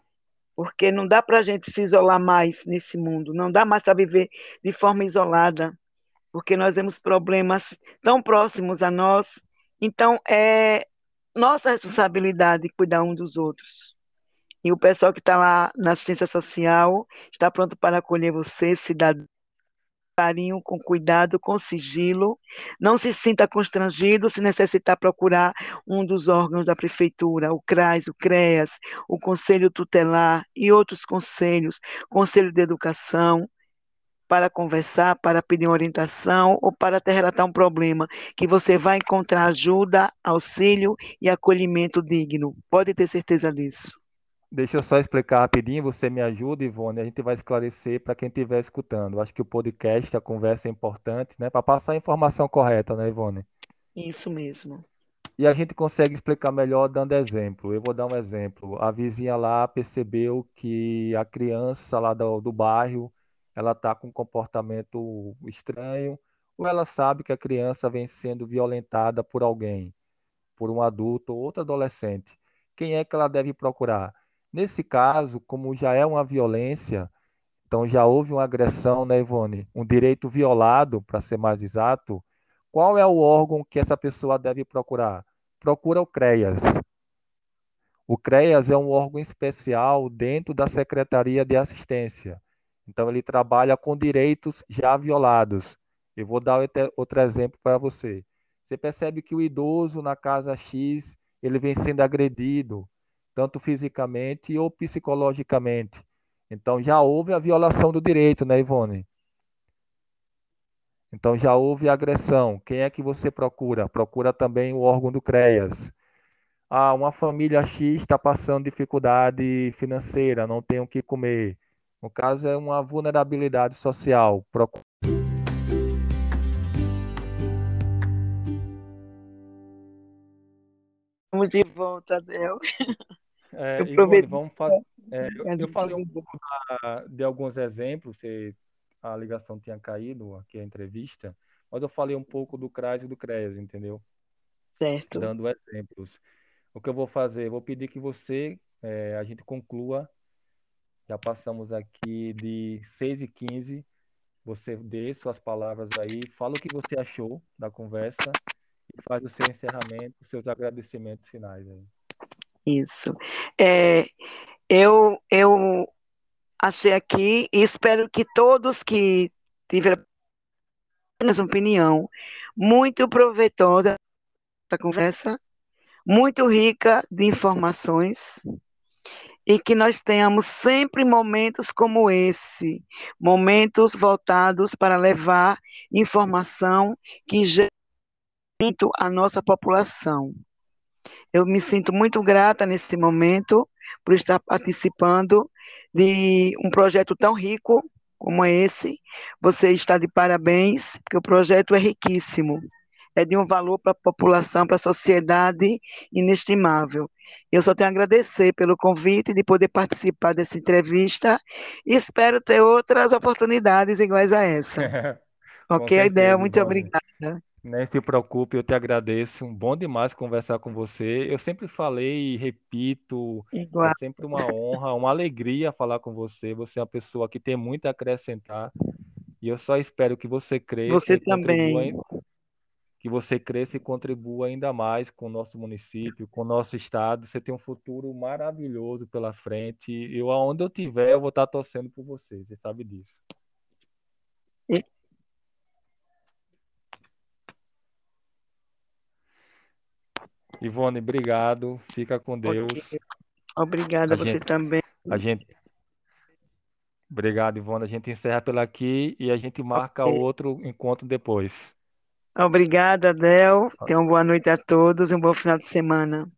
Porque não dá para a gente se isolar mais nesse mundo, não dá mais para viver de forma isolada, porque nós temos problemas tão próximos a nós. Então, é nossa responsabilidade cuidar um dos outros. E o pessoal que está lá na assistência social está pronto para acolher você, cidadão, carinho, com cuidado, com sigilo. Não se sinta constrangido se necessitar procurar um dos órgãos da prefeitura, o CRAS, o CREAS, o Conselho Tutelar e outros conselhos, Conselho de Educação, para conversar, para pedir orientação ou para até relatar um problema, que você vai encontrar ajuda, auxílio e acolhimento digno. Pode ter certeza disso. Deixa eu só explicar rapidinho, você me ajuda, Ivone, a gente vai esclarecer para quem estiver escutando. Acho que o podcast, a conversa é importante, né? Para passar a informação correta, né, Ivone? Isso mesmo. E a gente consegue explicar melhor dando exemplo. Eu vou dar um exemplo. A vizinha lá percebeu que a criança lá do, do bairro, ela está com um comportamento estranho, ou ela sabe que a criança vem sendo violentada por alguém, por um adulto ou outro adolescente. Quem é que ela deve procurar? Nesse caso, como já é uma violência, então já houve uma agressão, né, Ivone? Um direito violado, para ser mais exato. Qual é o órgão que essa pessoa deve procurar? Procura o CREAS. O CREAS é um órgão especial dentro da Secretaria de Assistência. Então, ele trabalha com direitos já violados. Eu vou dar outro exemplo para você. Você percebe que o idoso na casa X, ele vem sendo agredido, tanto fisicamente ou psicologicamente. Então, já houve a violação do direito, né, Ivone? Então, já houve agressão. Quem é que você procura? Procura também o órgão do CREAS. Ah, uma família X está passando dificuldade financeira, não tem o que comer. No caso, é uma vulnerabilidade social. Procura Estamos de volta, Adel. É, eu, Ivone, vamos fazer, é, eu, eu, falei um pouco da, de alguns exemplos, você, a ligação tinha caído aqui a entrevista, mas eu falei um pouco do CRAS e do CREAS, entendeu? Certo. Dando exemplos. O que eu vou fazer? vou pedir que você, é, a gente conclua, já passamos aqui de 6 e 15 você dê suas palavras aí, fala o que você achou da conversa e faz o seu encerramento, os seus agradecimentos finais aí. Isso. É, eu, eu achei aqui e espero que todos que tiveram essa opinião muito proveitosa essa conversa, muito rica de informações e que nós tenhamos sempre momentos como esse, momentos voltados para levar informação que gere a nossa população. Eu me sinto muito grata nesse momento por estar participando de um projeto tão rico como esse. Você está de parabéns, porque o projeto é riquíssimo. É de um valor para a população, para a sociedade inestimável. Eu só tenho a agradecer pelo convite de poder participar dessa entrevista e espero ter outras oportunidades iguais a essa. ok, certeza, ideia, muito obrigada. Nem se preocupe, eu te agradeço. Bom demais conversar com você. Eu sempre falei e repito, Igual. é sempre uma honra, uma alegria falar com você. Você é uma pessoa que tem muito a acrescentar. E eu só espero que você cresça Você e contribua, também. que você cresça e contribua ainda mais com o nosso município, com o nosso estado. Você tem um futuro maravilhoso pela frente. Eu, aonde eu tiver, eu vou estar torcendo por você. Você sabe disso. Ivone, obrigado. Fica com Deus. Obrigada, a você gente, também. A gente. Obrigado, Ivone. A gente encerra pela aqui e a gente marca okay. outro encontro depois. Obrigada, Adel. Tenha uma boa noite a todos e um bom final de semana.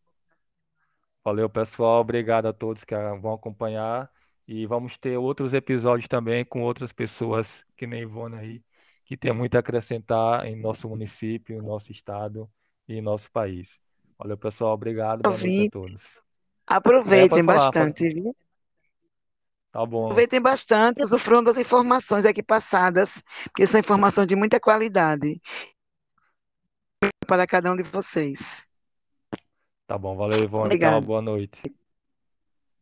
Valeu, pessoal. Obrigado a todos que vão acompanhar. E vamos ter outros episódios também com outras pessoas que nem Ivone aí, que tem muito a acrescentar em nosso município, em nosso estado e em nosso país. Valeu, pessoal. Obrigado. Boa noite a todos. Aproveitem é, bastante, pode... viu? Tá bom. Aproveitem bastante, usufruam das informações aqui passadas, porque são informações de muita qualidade para cada um de vocês. Tá bom, valeu, Ivone. Tchau, boa noite.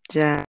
Tchau.